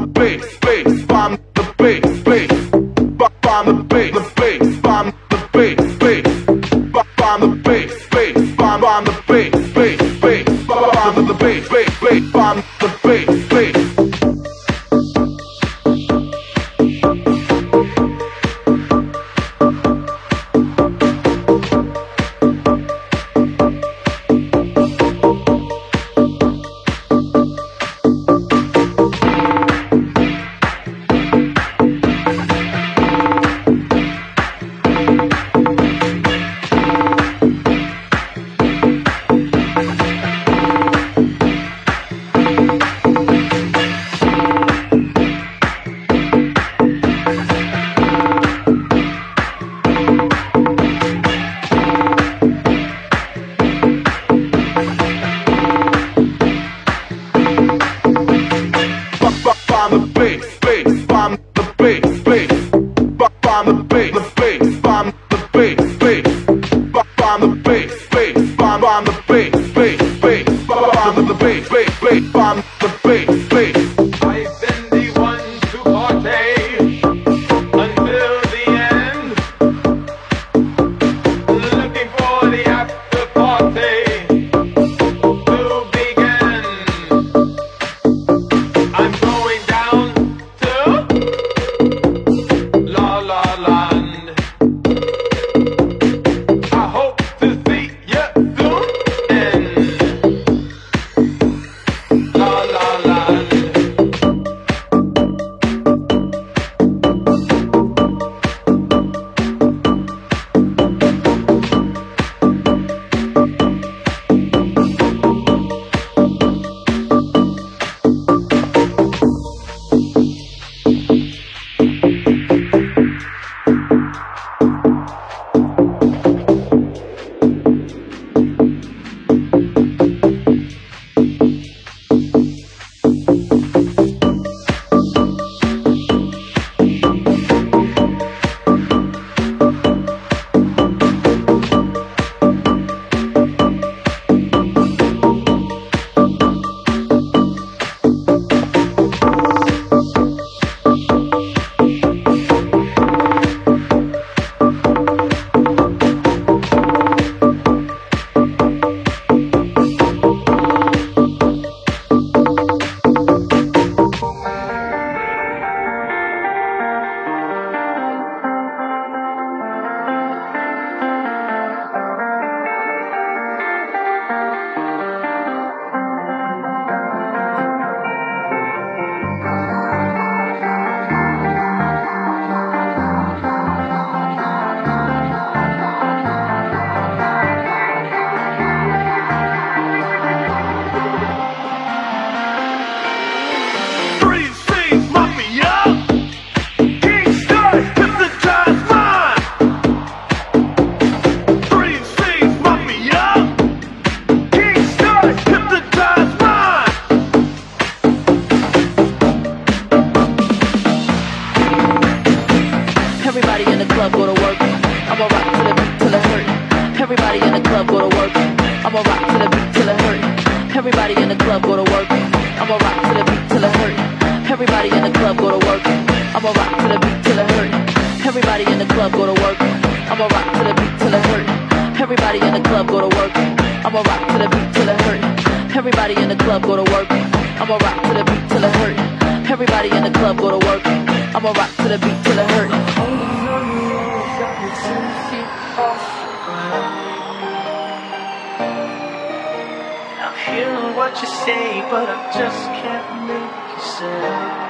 the bass. rock to the beat till it hurt. I'm hearing what you say, but I just can't make you say.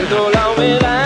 Siento la humedad.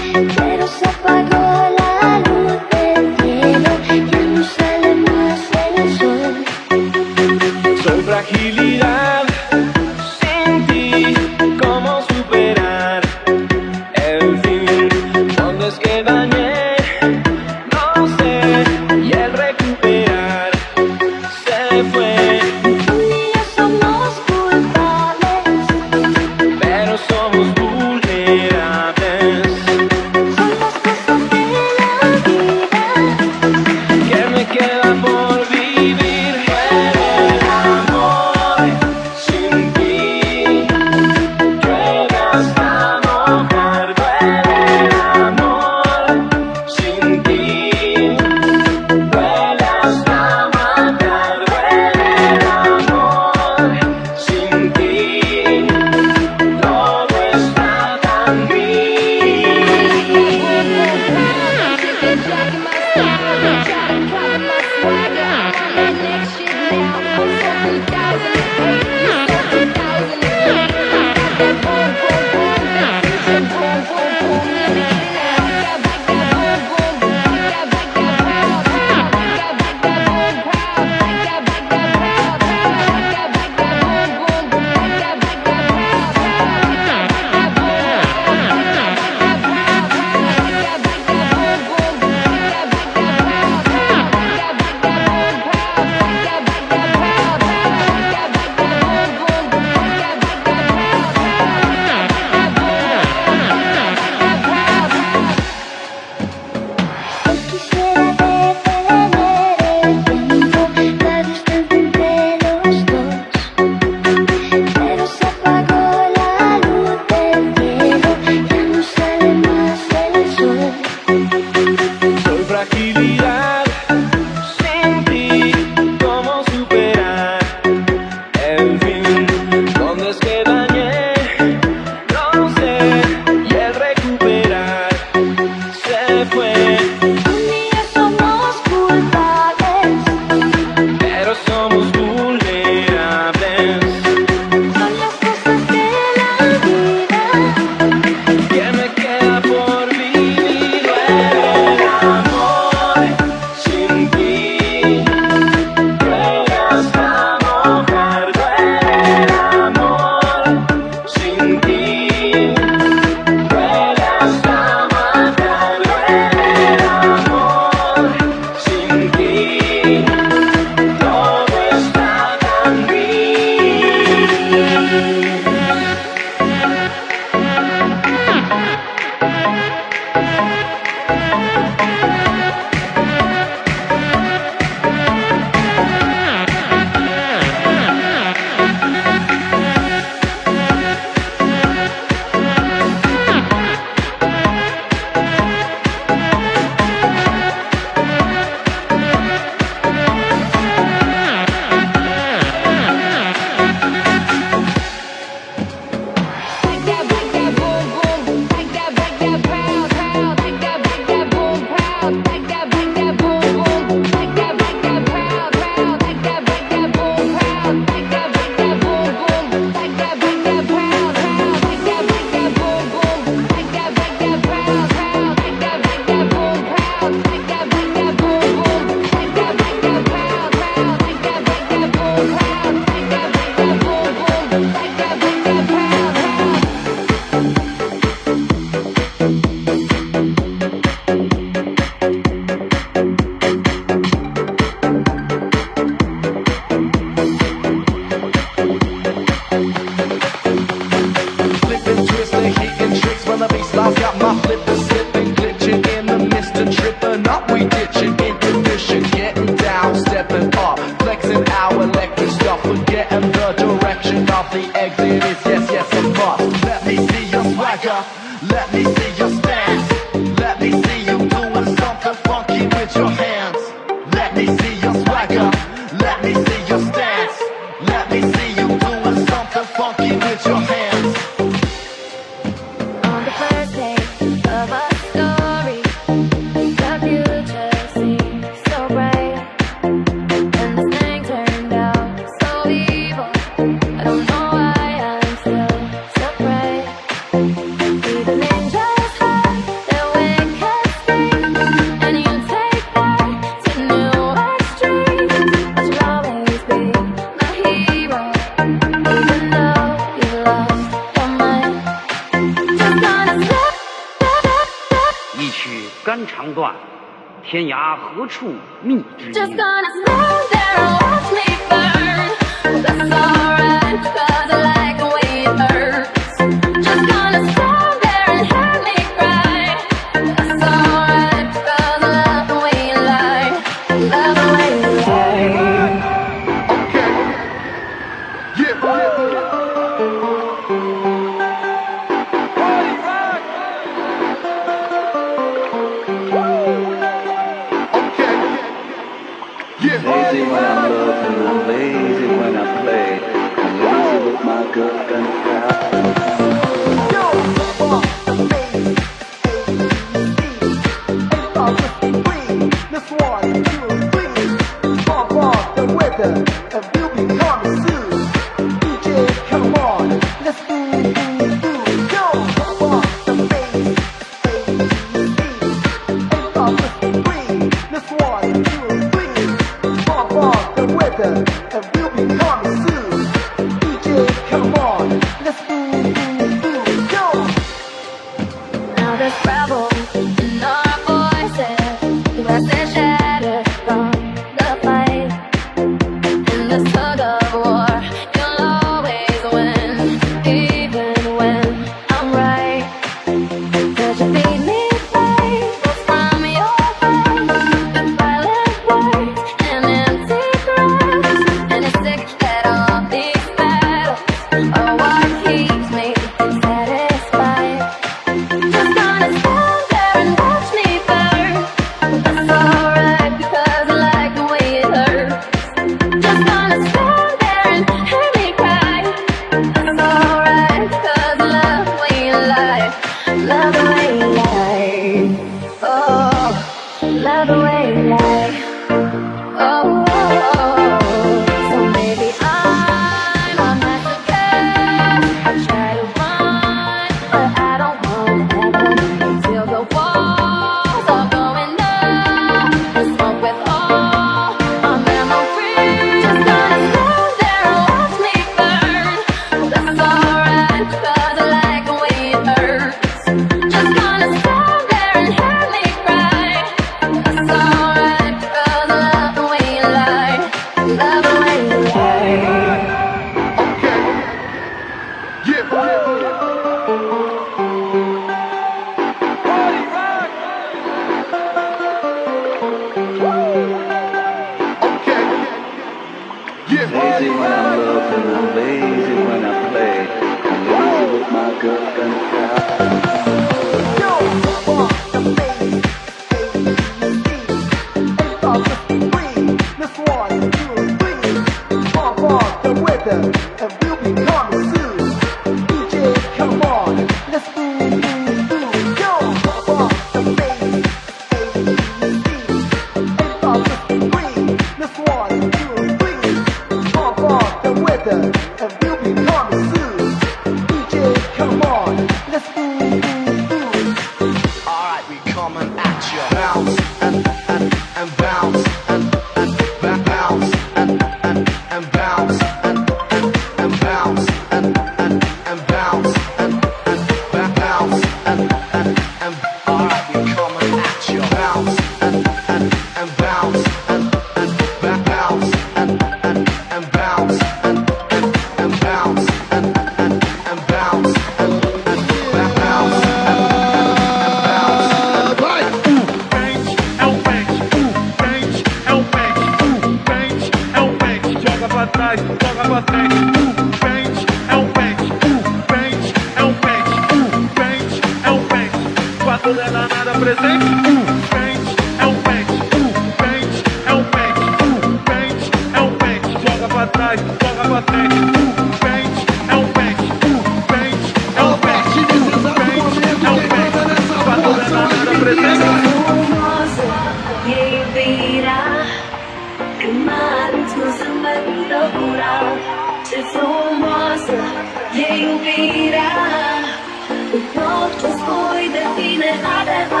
¿Dónde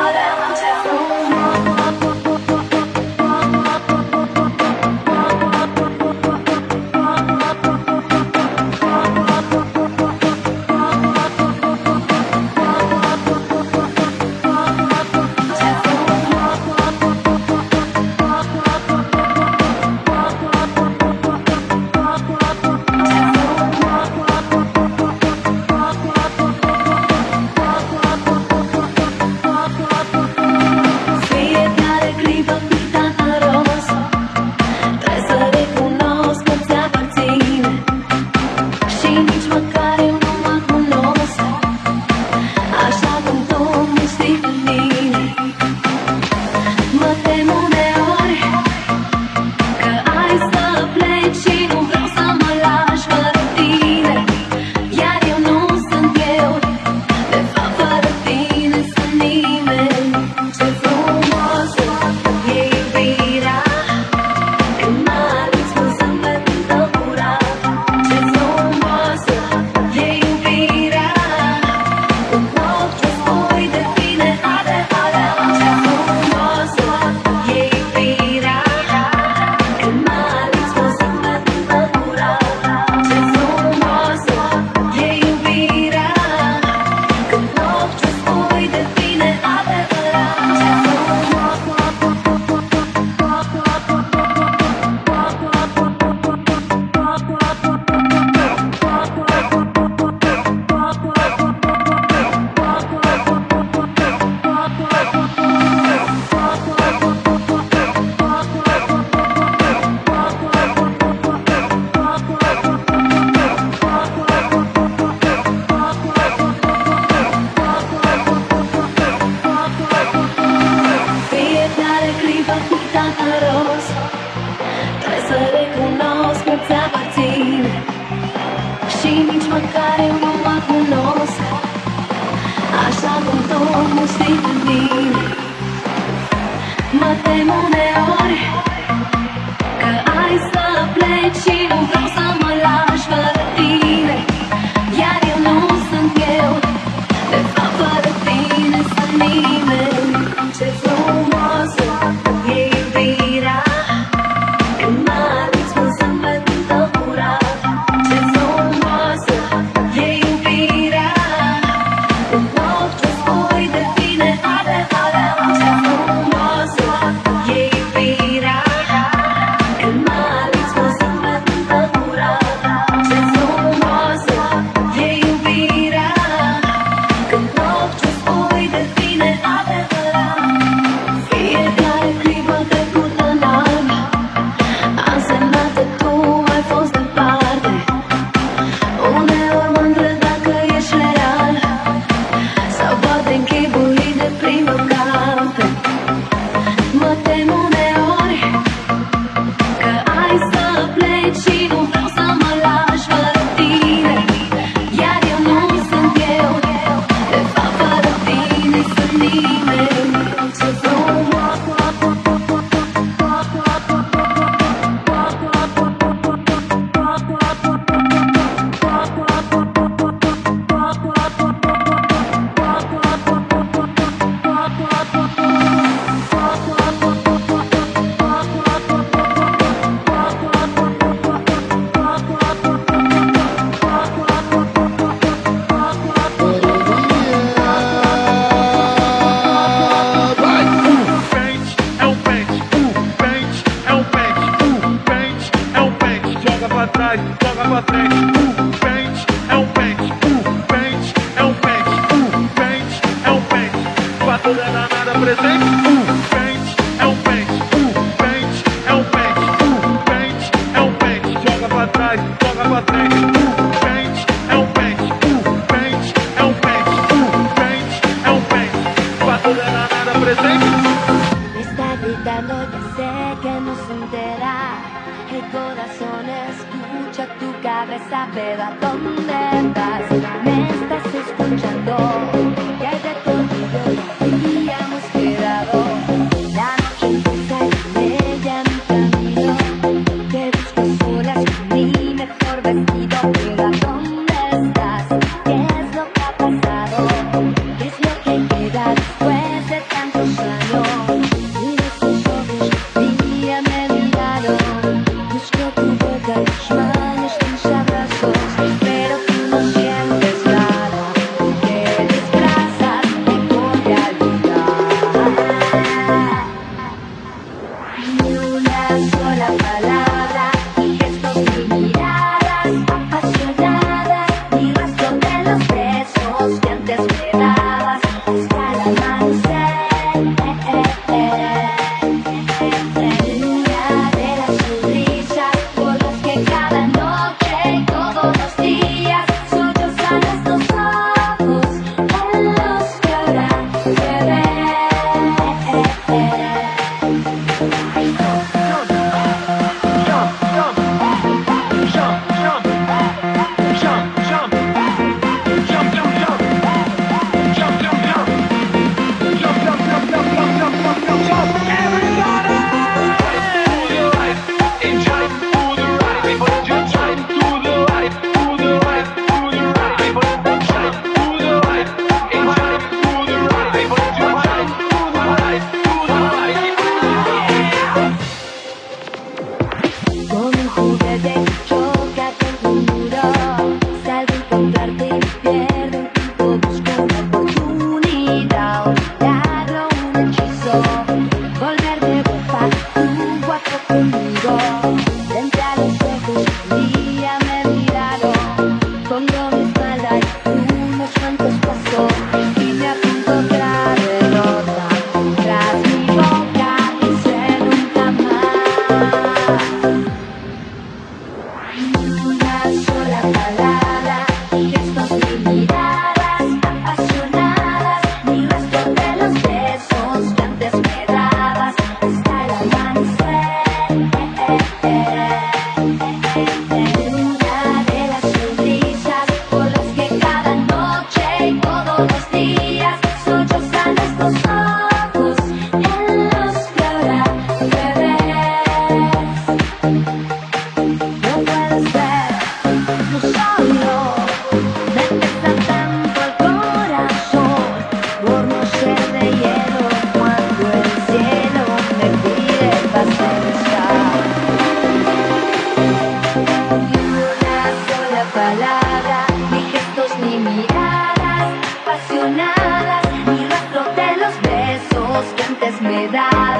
me da.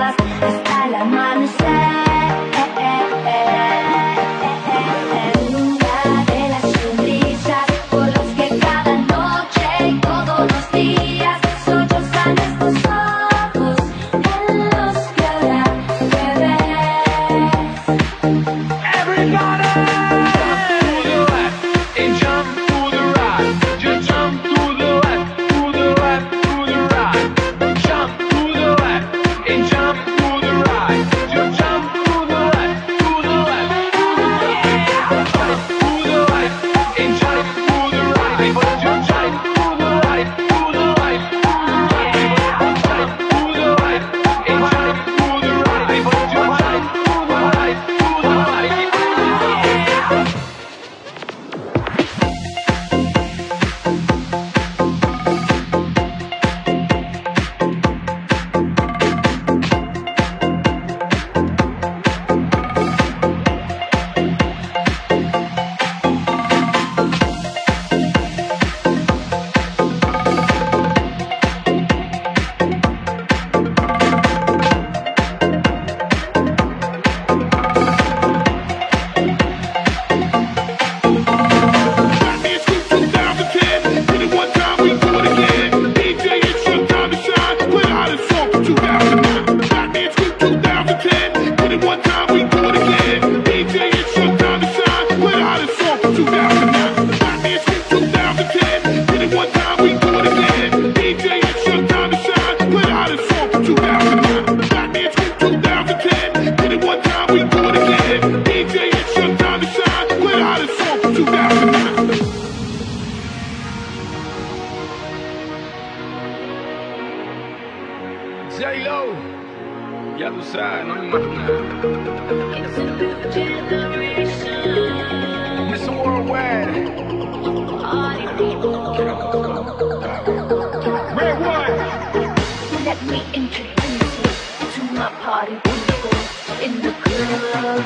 Yellow. Yellow side, on my mind. It's a new generation. It's worldwide. Red one. Let me introduce you to my party people in the club.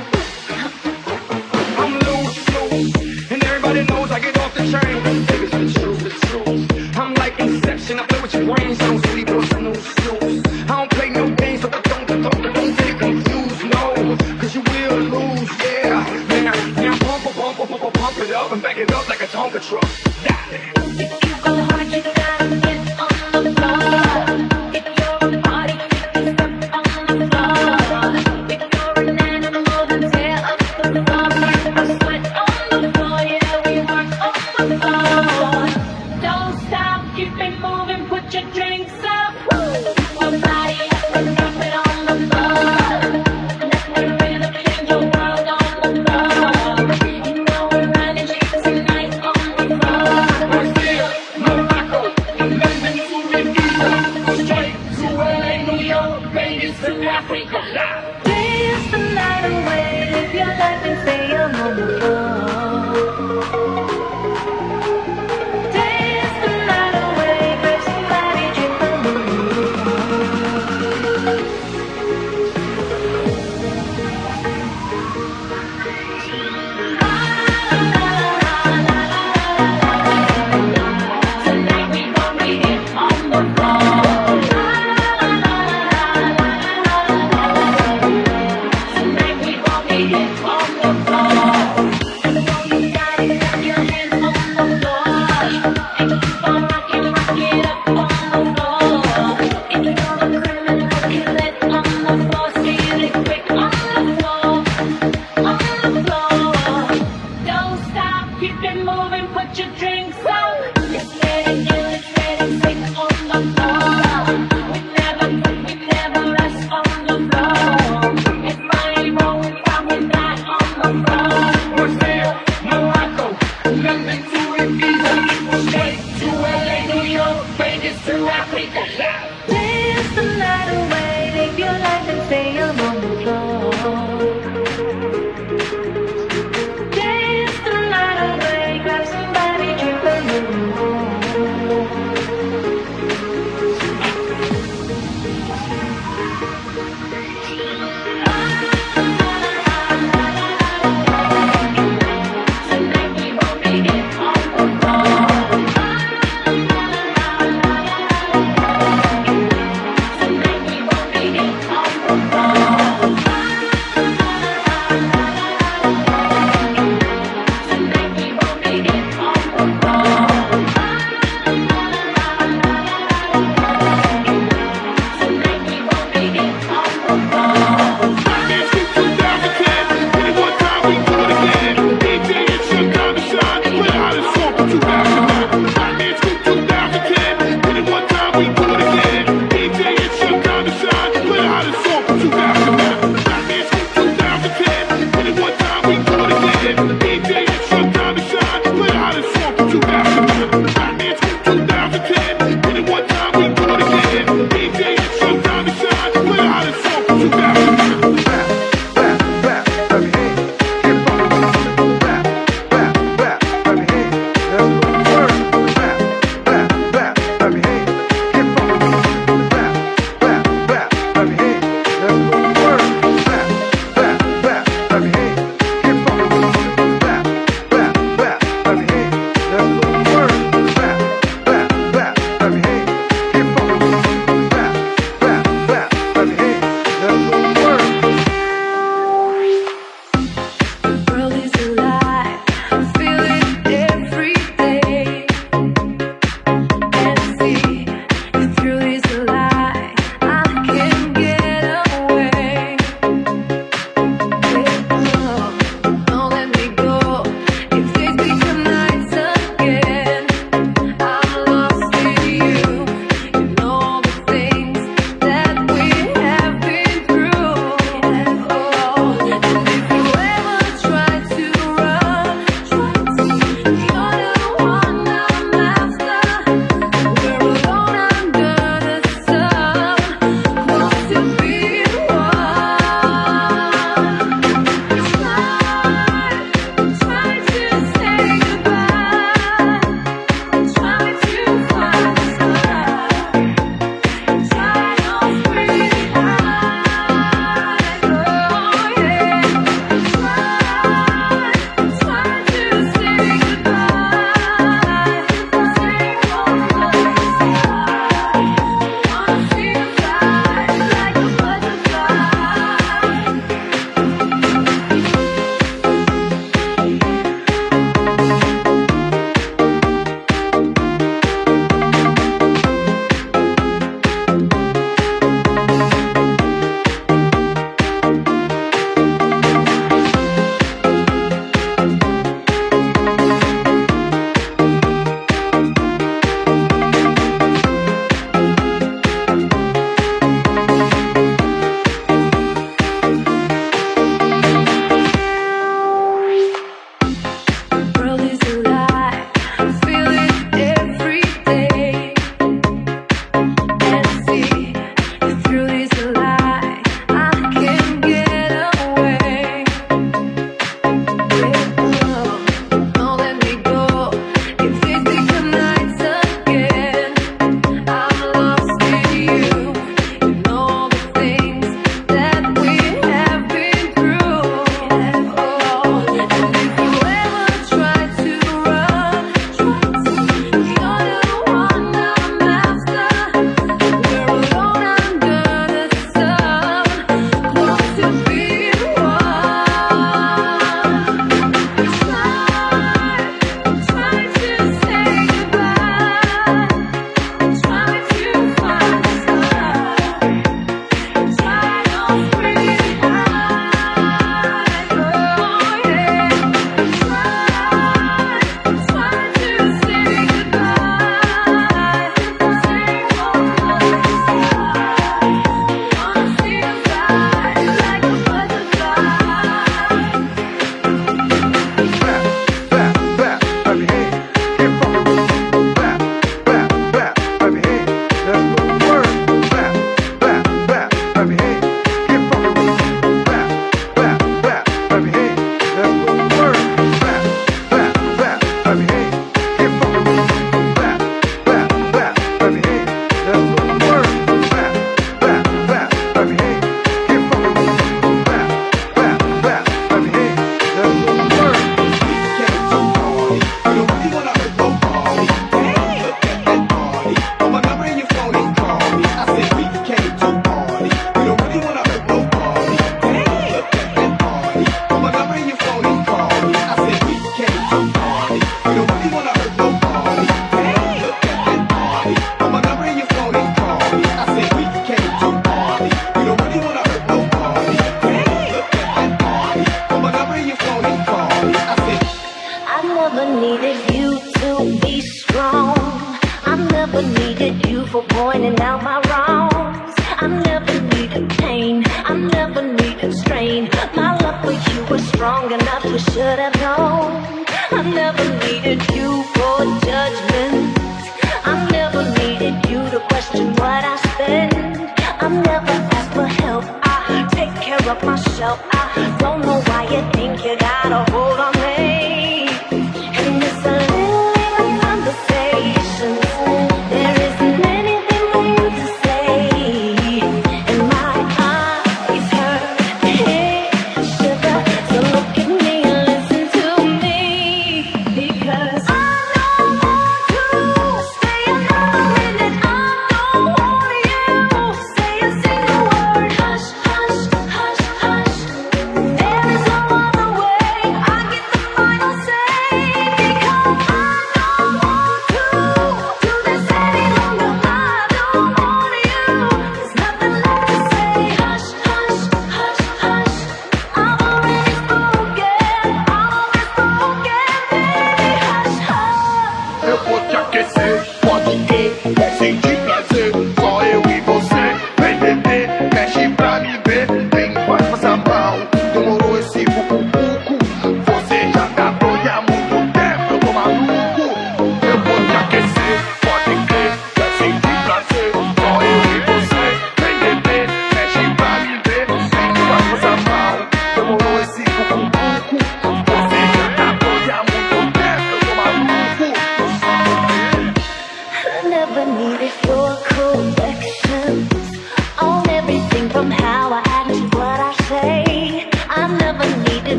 I'm loose, loose, and everybody knows I get off the train. Niggas, it's true, it's true. I'm like Inception, I play with your brains, from.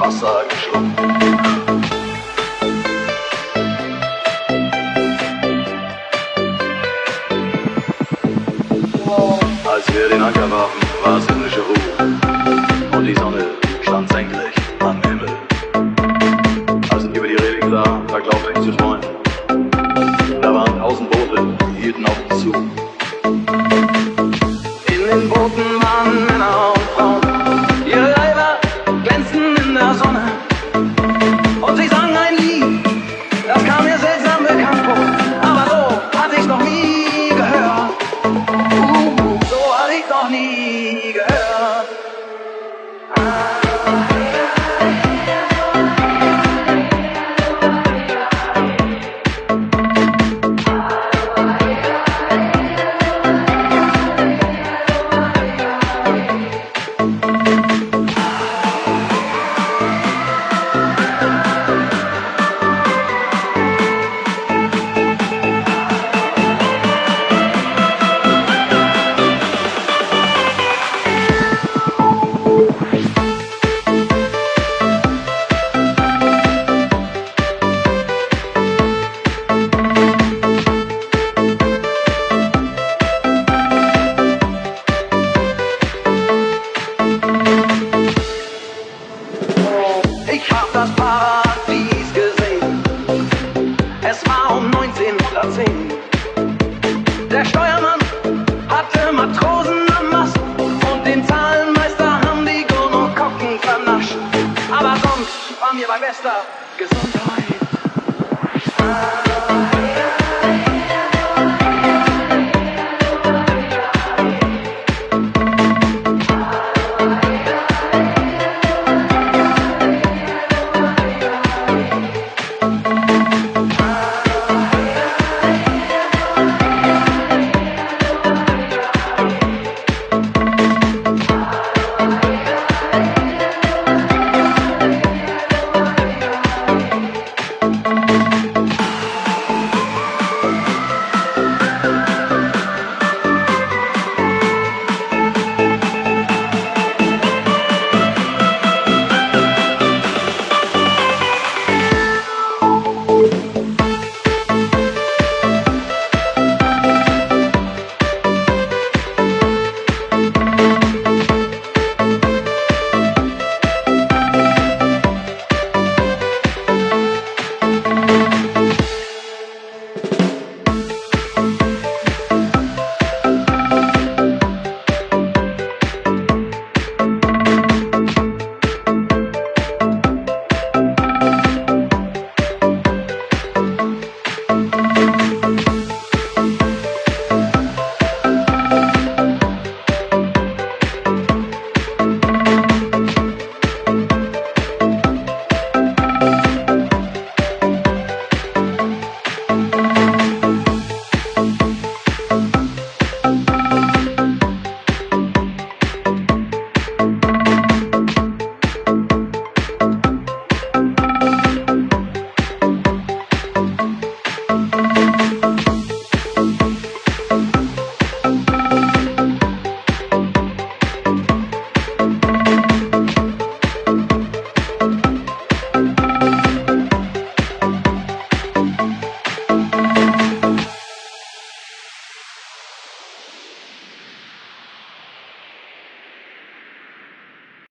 Wasser geschlungen. Als wir den Anker warfen, war es in